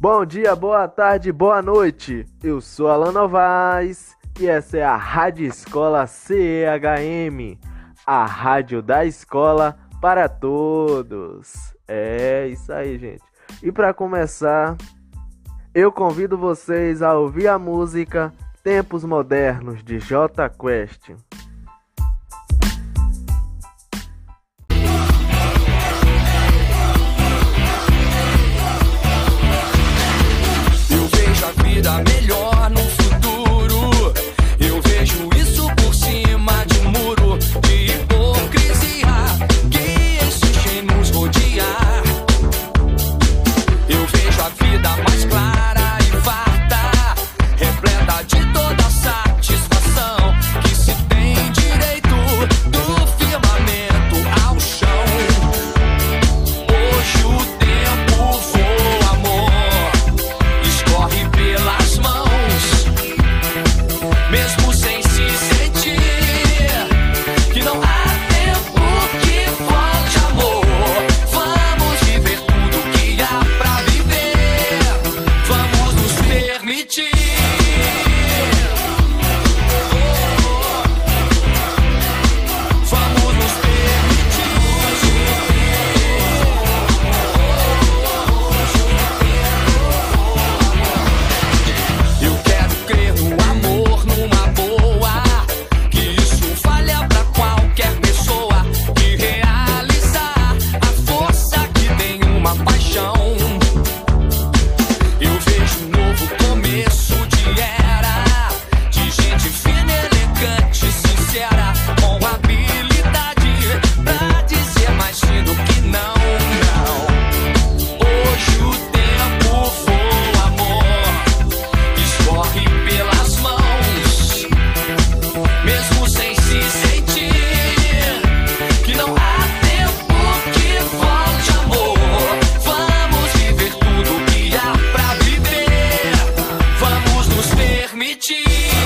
Bom dia, boa tarde, boa noite. Eu sou Alan Novaes e essa é a Rádio Escola CEHM, a rádio da escola para todos. É isso aí, gente. E para começar, eu convido vocês a ouvir a música Tempos Modernos de J Quest. Richie.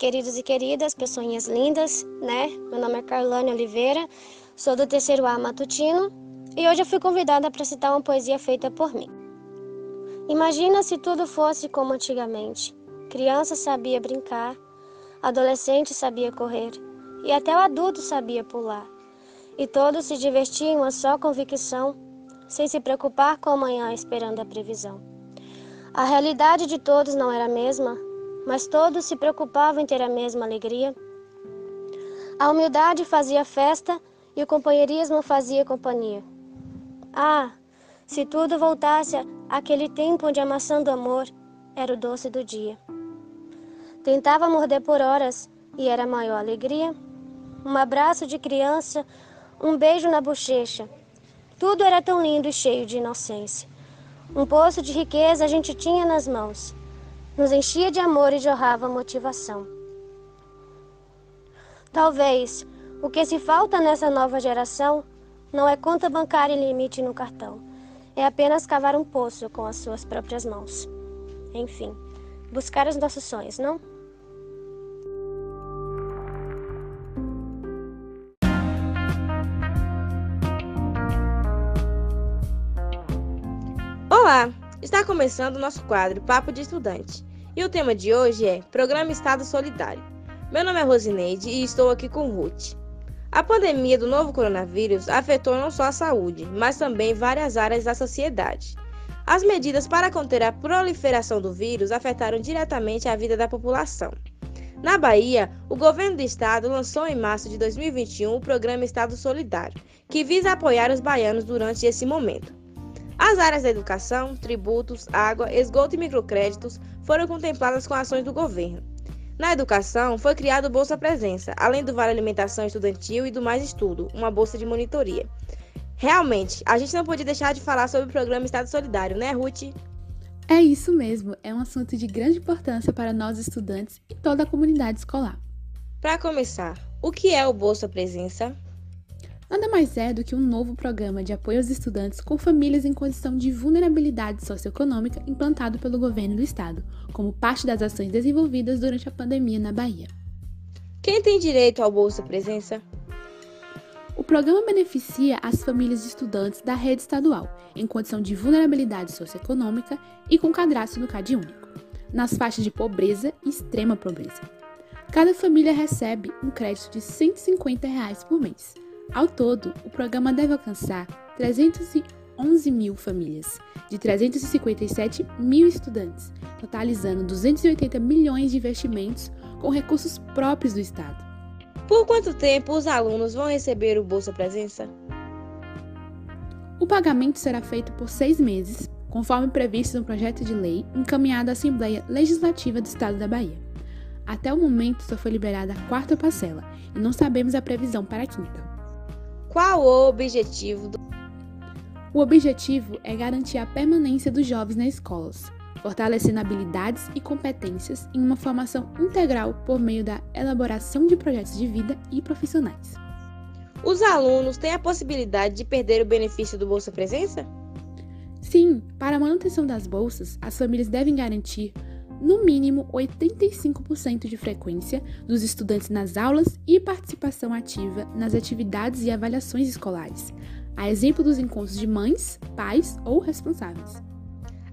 Queridos e queridas, pessoinhas lindas, né? Meu nome é Carlane Oliveira, sou do terceiro A matutino e hoje eu fui convidada para citar uma poesia feita por mim. Imagina se tudo fosse como antigamente. Criança sabia brincar, adolescente sabia correr e até o adulto sabia pular. E todos se divertiam em uma só convicção, sem se preocupar com amanhã esperando a previsão. A realidade de todos não era a mesma, mas todos se preocupavam em ter a mesma alegria. A humildade fazia festa e o companheirismo fazia companhia. Ah, se tudo voltasse àquele tempo onde a maçã do amor era o doce do dia. Tentava morder por horas e era a maior alegria. Um abraço de criança, um beijo na bochecha. Tudo era tão lindo e cheio de inocência. Um poço de riqueza a gente tinha nas mãos nos enchia de amor e jorrava motivação. Talvez o que se falta nessa nova geração não é conta bancária e limite no cartão, é apenas cavar um poço com as suas próprias mãos. Enfim, buscar os nossos sonhos, não? Olá! Está começando o nosso quadro Papo de Estudante. E o tema de hoje é Programa Estado Solidário. Meu nome é Rosineide e estou aqui com Ruth. A pandemia do novo coronavírus afetou não só a saúde, mas também várias áreas da sociedade. As medidas para conter a proliferação do vírus afetaram diretamente a vida da população. Na Bahia, o governo do estado lançou em março de 2021 o programa Estado Solidário, que visa apoiar os baianos durante esse momento. As áreas da educação, tributos, água, esgoto e microcréditos foram contempladas com ações do governo. Na educação, foi criado o Bolsa Presença, além do Vale Alimentação Estudantil e do Mais Estudo, uma bolsa de monitoria. Realmente, a gente não podia deixar de falar sobre o programa Estado Solidário, né, Ruth? É isso mesmo, é um assunto de grande importância para nós estudantes e toda a comunidade escolar. Para começar, o que é o Bolsa Presença? Nada mais é do que um novo programa de apoio aos estudantes com famílias em condição de vulnerabilidade socioeconômica implantado pelo governo do estado, como parte das ações desenvolvidas durante a pandemia na Bahia. Quem tem direito ao Bolsa Presença? O programa beneficia as famílias de estudantes da rede estadual, em condição de vulnerabilidade socioeconômica e com cadastro no CAD único, nas faixas de pobreza e extrema pobreza. Cada família recebe um crédito de 150 reais por mês. Ao todo, o programa deve alcançar 311 mil famílias, de 357 mil estudantes, totalizando 280 milhões de investimentos com recursos próprios do Estado. Por quanto tempo os alunos vão receber o Bolsa Presença? O pagamento será feito por seis meses, conforme previsto no projeto de lei encaminhado à Assembleia Legislativa do Estado da Bahia. Até o momento só foi liberada a quarta parcela e não sabemos a previsão para a quinta. Qual o objetivo do O objetivo é garantir a permanência dos jovens nas escolas, fortalecendo habilidades e competências em uma formação integral por meio da elaboração de projetos de vida e profissionais. Os alunos têm a possibilidade de perder o benefício do Bolsa Presença? Sim, para a manutenção das bolsas, as famílias devem garantir no mínimo 85% de frequência dos estudantes nas aulas e participação ativa nas atividades e avaliações escolares, a exemplo dos encontros de mães, pais ou responsáveis.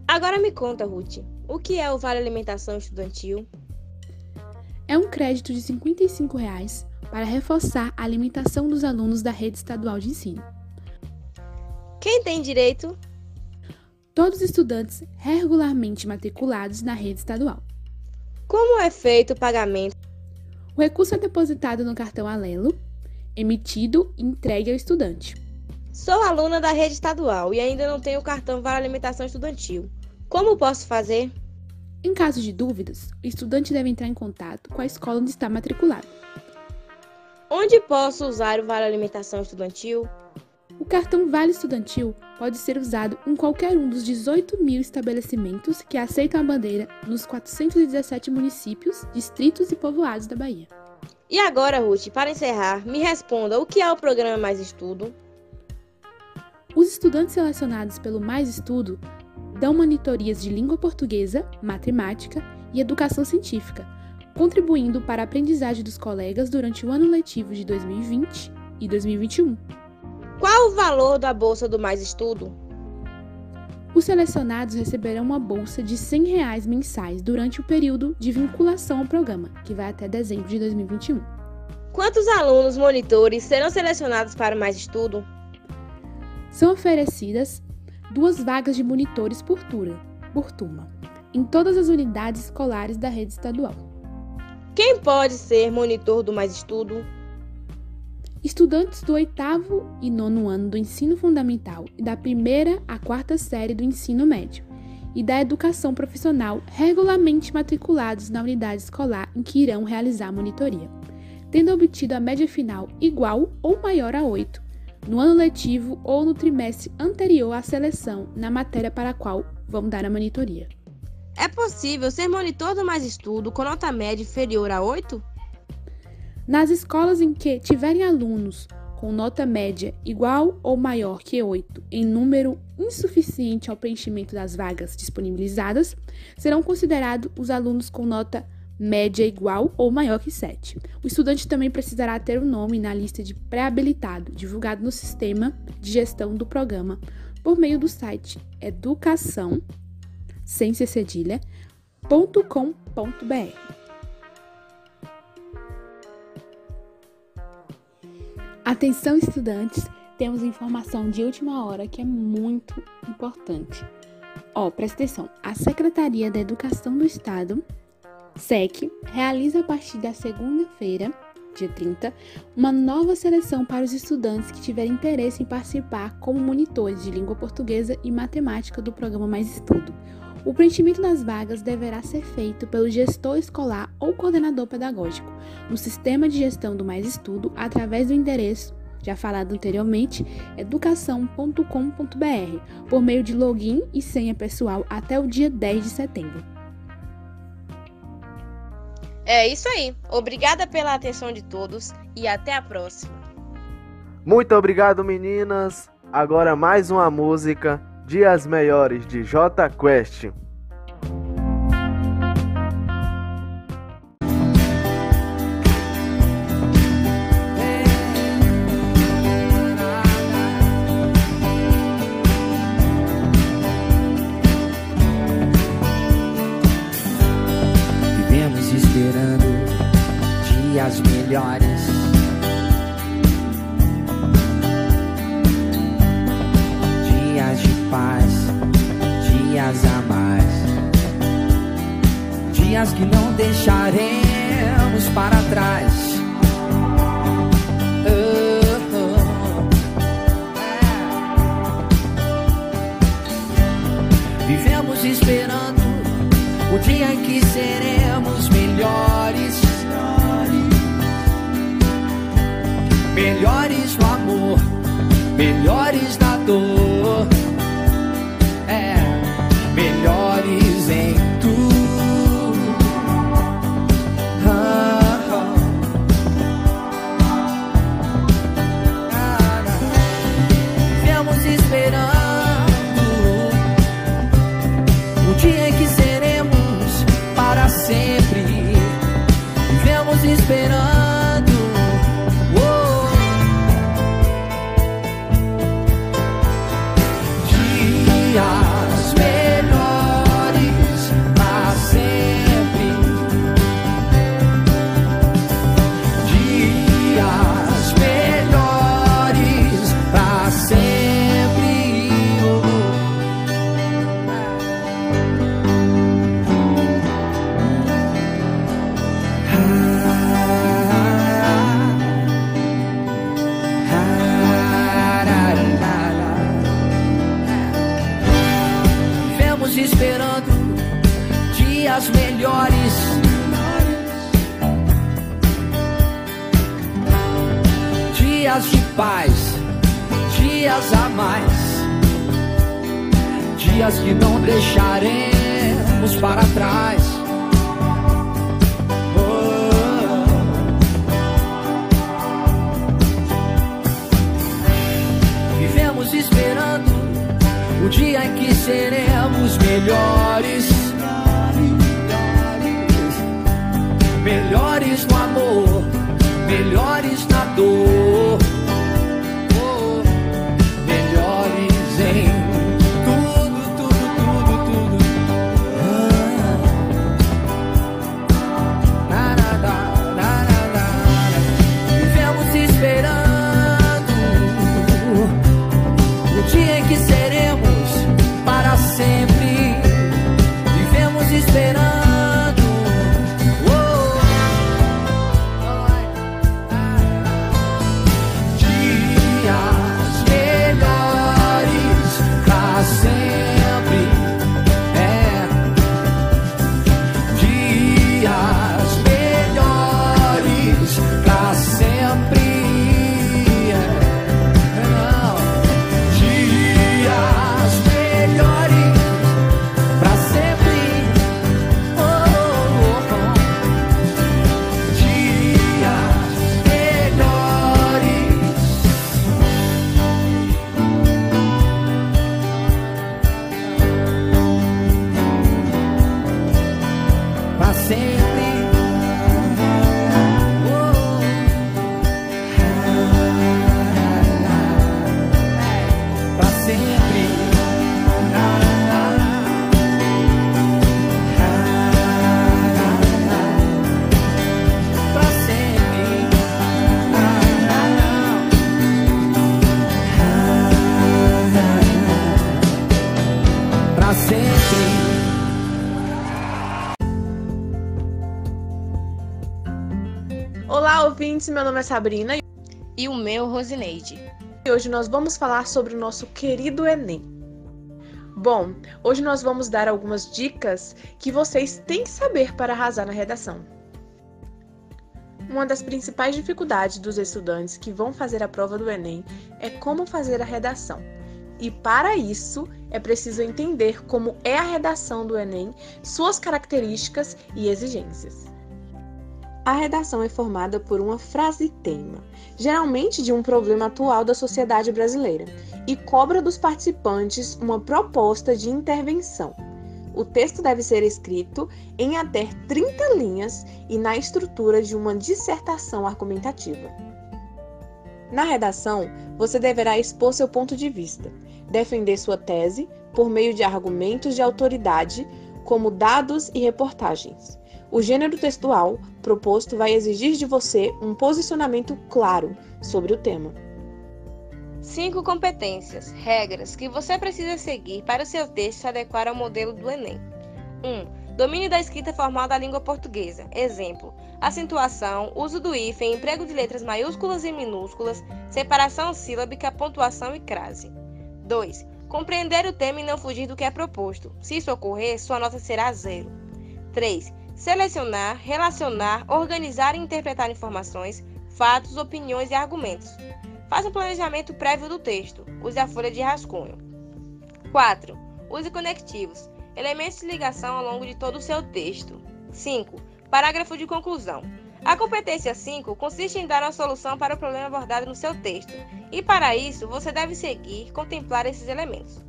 Agora me conta, Ruth, o que é o Vale Alimentação Estudantil? É um crédito de 55 reais para reforçar a alimentação dos alunos da rede estadual de ensino. Quem tem direito? Todos os estudantes regularmente matriculados na rede estadual. Como é feito o pagamento? O recurso é depositado no cartão Alelo, emitido e entregue ao estudante. Sou aluna da rede estadual e ainda não tenho o cartão Vale Alimentação Estudantil. Como posso fazer? Em caso de dúvidas, o estudante deve entrar em contato com a escola onde está matriculado. Onde posso usar o Vale Alimentação Estudantil? O cartão Vale Estudantil pode ser usado em qualquer um dos 18 mil estabelecimentos que aceitam a bandeira nos 417 municípios, distritos e povoados da Bahia. E agora, Ruth, para encerrar, me responda o que é o programa Mais Estudo? Os estudantes selecionados pelo Mais Estudo dão monitorias de língua portuguesa, matemática e educação científica, contribuindo para a aprendizagem dos colegas durante o ano letivo de 2020 e 2021. Qual o valor da bolsa do Mais Estudo? Os selecionados receberão uma bolsa de 100 reais mensais durante o período de vinculação ao programa, que vai até dezembro de 2021. Quantos alunos monitores serão selecionados para o Mais Estudo? São oferecidas duas vagas de monitores por turma, por turma, em todas as unidades escolares da rede estadual. Quem pode ser monitor do Mais Estudo? Estudantes do oitavo e nono ano do ensino fundamental e da primeira à quarta série do ensino médio e da educação profissional regularmente matriculados na unidade escolar em que irão realizar a monitoria, tendo obtido a média final igual ou maior a 8 no ano letivo ou no trimestre anterior à seleção na matéria para a qual vão dar a monitoria. É possível ser monitor do mais estudo com nota média inferior a 8? Nas escolas em que tiverem alunos com nota média igual ou maior que 8 em número insuficiente ao preenchimento das vagas disponibilizadas, serão considerados os alunos com nota média igual ou maior que 7. O estudante também precisará ter o um nome na lista de pré-habilitado, divulgado no sistema de gestão do programa por meio do site educação sem Atenção, estudantes! Temos informação de última hora que é muito importante. Ó, presta atenção. A Secretaria da Educação do Estado, SEC, realiza a partir da segunda-feira, dia 30, uma nova seleção para os estudantes que tiverem interesse em participar como monitores de língua portuguesa e matemática do programa Mais Estudo. O preenchimento das vagas deverá ser feito pelo gestor escolar ou coordenador pedagógico no sistema de gestão do Mais Estudo através do endereço já falado anteriormente, educação.com.br, por meio de login e senha pessoal até o dia 10 de setembro. É isso aí. Obrigada pela atenção de todos e até a próxima. Muito obrigado, meninas. Agora mais uma música, Dias Melhores de J Quest. O dia em que seremos melhores. Melhores no amor, melhores na dor. Ouvintes, meu nome é Sabrina E o meu, Rosineide. e hoje nós vamos falar sobre o nosso querido Enem. Bom, hoje nós vamos dar algumas dicas que vocês têm que saber para arrasar na redação. Uma das principais dificuldades dos estudantes que vão fazer a prova do Enem é como fazer a redação. E para isso, é preciso entender como é a redação do Enem, suas características e exigências. A redação é formada por uma frase-tema, geralmente de um problema atual da sociedade brasileira, e cobra dos participantes uma proposta de intervenção. O texto deve ser escrito em até 30 linhas e na estrutura de uma dissertação argumentativa. Na redação, você deverá expor seu ponto de vista, defender sua tese por meio de argumentos de autoridade, como dados e reportagens. O gênero textual proposto vai exigir de você um posicionamento claro sobre o tema. Cinco competências, regras que você precisa seguir para o seu texto se adequar ao modelo do Enem. 1. Um, domínio da escrita formal da língua portuguesa. Exemplo: acentuação, uso do hífen, emprego de letras maiúsculas e minúsculas, separação sílabica, pontuação e crase. 2. Compreender o tema e não fugir do que é proposto. Se isso ocorrer, sua nota será zero. 3. Selecionar, relacionar, organizar e interpretar informações, fatos, opiniões e argumentos. Faça um planejamento prévio do texto. Use a folha de rascunho. 4. Use conectivos, elementos de ligação ao longo de todo o seu texto. 5. Parágrafo de conclusão. A competência 5 consiste em dar uma solução para o problema abordado no seu texto, e para isso você deve seguir contemplar esses elementos.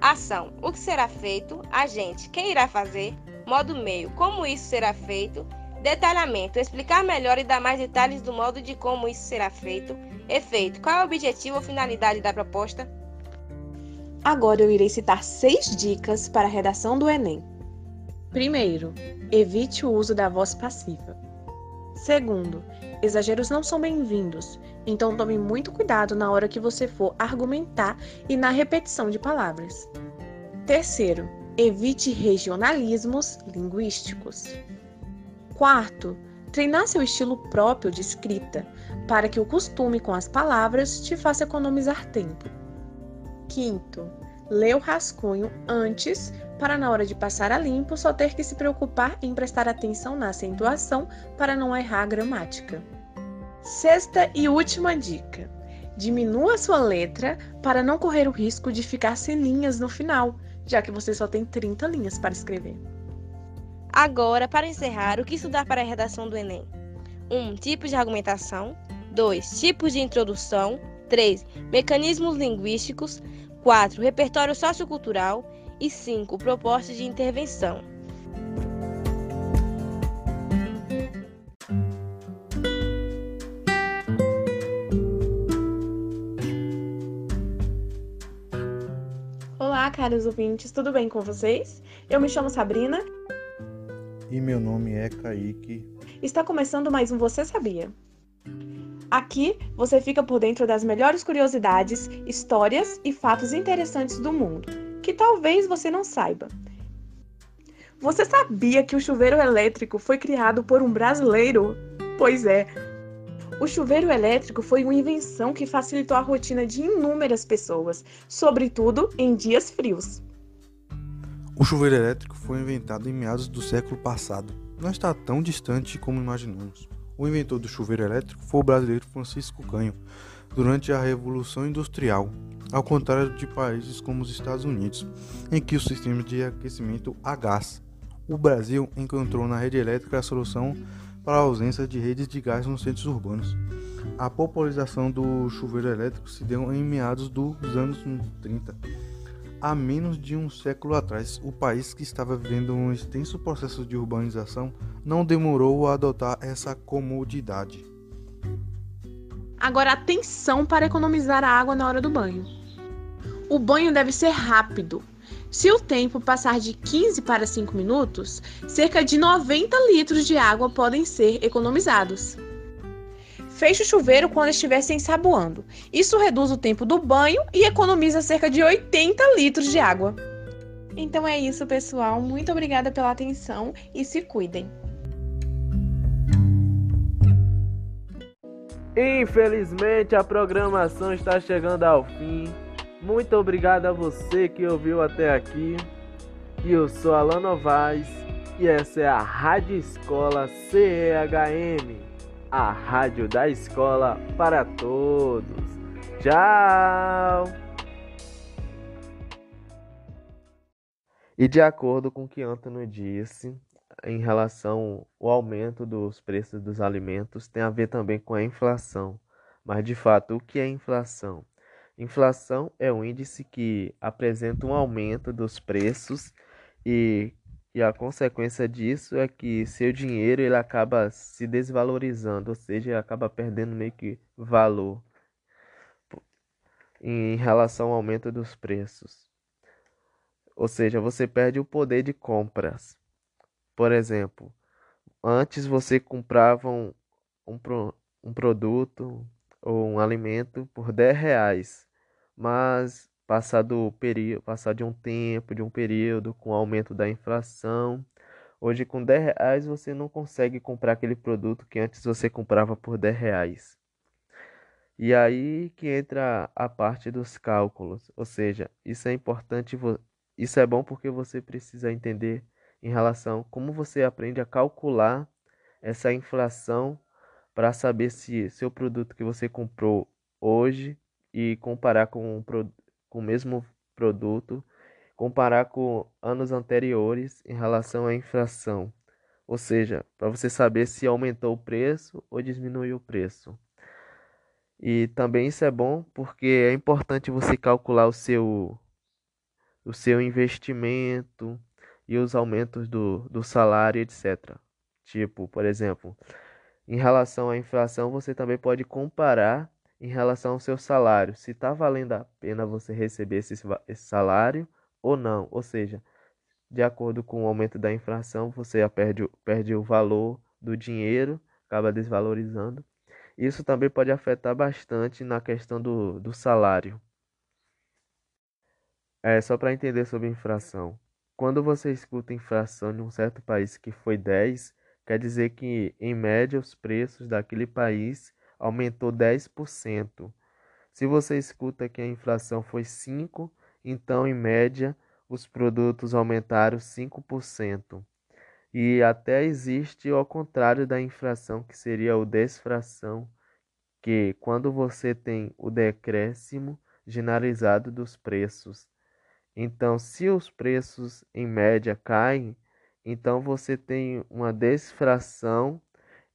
Ação: o que será feito, agente: quem irá fazer, modo meio: como isso será feito, detalhamento: explicar melhor e dar mais detalhes do modo de como isso será feito, efeito: qual é o objetivo ou finalidade da proposta. Agora eu irei citar seis dicas para a redação do Enem. Primeiro, evite o uso da voz passiva. Segundo, exageros não são bem-vindos, então tome muito cuidado na hora que você for argumentar e na repetição de palavras. Terceiro, evite regionalismos linguísticos. Quarto, treinar seu estilo próprio de escrita, para que o costume com as palavras te faça economizar tempo. Quinto, lê o rascunho antes, para na hora de passar a limpo só ter que se preocupar em prestar atenção na acentuação para não errar a gramática. Sexta e última dica: diminua sua letra para não correr o risco de ficar sem linhas no final, já que você só tem 30 linhas para escrever. Agora, para encerrar, o que estudar para a redação do Enem? 1. Um, tipos de argumentação. 2. Tipos de introdução. 3. Mecanismos linguísticos. 4. Repertório sociocultural. E 5. Propostas de intervenção. Caros ouvintes, tudo bem com vocês? Eu me chamo Sabrina. E meu nome é Kaique. Está começando mais um Você Sabia? Aqui você fica por dentro das melhores curiosidades, histórias e fatos interessantes do mundo, que talvez você não saiba. Você sabia que o chuveiro elétrico foi criado por um brasileiro? Pois é. O chuveiro elétrico foi uma invenção que facilitou a rotina de inúmeras pessoas, sobretudo em dias frios. O chuveiro elétrico foi inventado em meados do século passado. Não está tão distante como imaginamos. O inventor do chuveiro elétrico foi o brasileiro Francisco Canho, durante a Revolução Industrial, ao contrário de países como os Estados Unidos, em que o sistema de aquecimento a gás. O Brasil encontrou na rede elétrica a solução para a ausência de redes de gás nos centros urbanos. A popularização do chuveiro elétrico se deu em meados dos anos 30. Há menos de um século atrás, o país que estava vivendo um extenso processo de urbanização não demorou a adotar essa comodidade. Agora atenção para economizar a água na hora do banho. O banho deve ser rápido. Se o tempo passar de 15 para 5 minutos, cerca de 90 litros de água podem ser economizados. Feche o chuveiro quando estiver se ensaboando. Isso reduz o tempo do banho e economiza cerca de 80 litros de água. Então é isso, pessoal. Muito obrigada pela atenção e se cuidem. Infelizmente a programação está chegando ao fim. Muito obrigado a você que ouviu até aqui. Eu sou Alan Novaes e essa é a Rádio Escola CEHM, a rádio da escola para todos. Tchau! E de acordo com o que Antônio disse, em relação ao aumento dos preços dos alimentos, tem a ver também com a inflação. Mas de fato, o que é inflação? Inflação é um índice que apresenta um aumento dos preços e, e a consequência disso é que seu dinheiro ele acaba se desvalorizando, ou seja, ele acaba perdendo meio que valor em relação ao aumento dos preços. Ou seja, você perde o poder de compras. Por exemplo, antes você comprava um, um, um produto ou um alimento por 10 reais, mas passado o período, passado de um tempo, de um período, com o aumento da inflação, hoje com 10 reais você não consegue comprar aquele produto que antes você comprava por 10 reais. E aí que entra a parte dos cálculos, ou seja, isso é importante, isso é bom porque você precisa entender em relação como você aprende a calcular essa inflação para saber se seu produto que você comprou hoje e comparar com, com o mesmo produto, comparar com anos anteriores em relação à inflação. Ou seja, para você saber se aumentou o preço ou diminuiu o preço. E também isso é bom porque é importante você calcular o seu o seu investimento e os aumentos do, do salário, etc. Tipo, por exemplo, em relação à inflação, você também pode comparar em relação ao seu salário, se está valendo a pena você receber esse, esse salário ou não. Ou seja, de acordo com o aumento da inflação, você perde, perde o valor do dinheiro, acaba desvalorizando. Isso também pode afetar bastante na questão do, do salário. É só para entender sobre inflação. Quando você escuta inflação em um certo país que foi 10, quer dizer que em média os preços daquele país aumentou 10%. Se você escuta que a inflação foi 5, então em média os produtos aumentaram 5%. E até existe o contrário da inflação, que seria o desfração, que quando você tem o decréscimo generalizado dos preços. Então, se os preços em média caem, então você tem uma desfração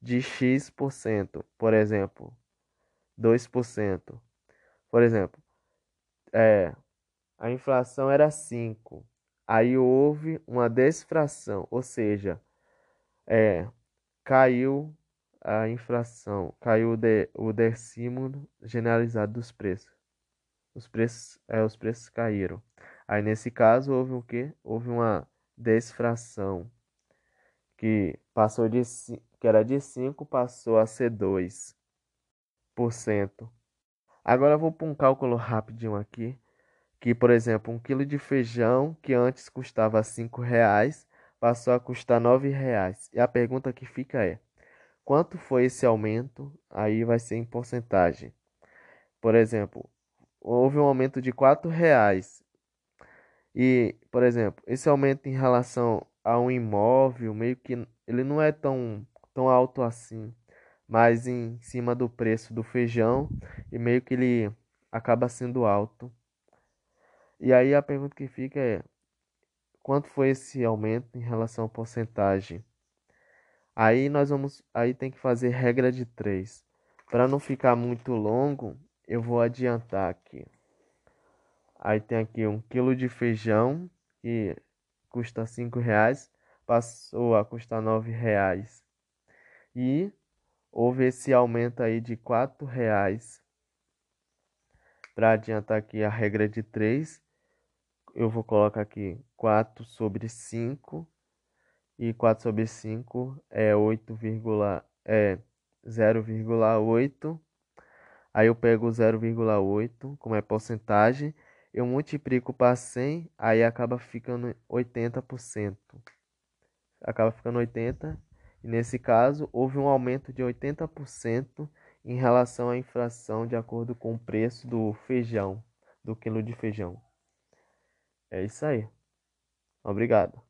de X%, por exemplo, 2%. Por exemplo, é, a inflação era 5, aí houve uma desfração, ou seja, é, caiu a inflação, caiu de, o decímolo generalizado dos preços. Os preços, é, os preços caíram. Aí nesse caso houve o que? Houve uma desfração que passou de que era de 5 passou a ser 2%. Agora eu vou para um cálculo rapidinho aqui, que por exemplo, um quilo de feijão que antes custava 5 reais passou a custar 9 reais. E a pergunta que fica é, quanto foi esse aumento? Aí vai ser em porcentagem. Por exemplo, houve um aumento de 4 reais e, por exemplo, esse aumento em relação a um imóvel, meio que ele não é tão, tão alto assim, mas em cima do preço do feijão e meio que ele acaba sendo alto. E aí a pergunta que fica é: quanto foi esse aumento em relação à porcentagem? Aí nós vamos, aí tem que fazer regra de três. Para não ficar muito longo, eu vou adiantar aqui. Aí tem aqui um quilo de feijão que custa cinco reais, passou a custar nove reais. E houve esse aumento aí de quatro reais. Para adiantar aqui a regra de três, eu vou colocar aqui 4 sobre 5 e 4 sobre 5 é 8, é 0,8. Aí eu pego 0,8 como é porcentagem eu multiplico para 100, aí acaba ficando 80%. Acaba ficando 80%, e nesse caso houve um aumento de 80% em relação à inflação de acordo com o preço do feijão, do quilo de feijão. É isso aí. Obrigado.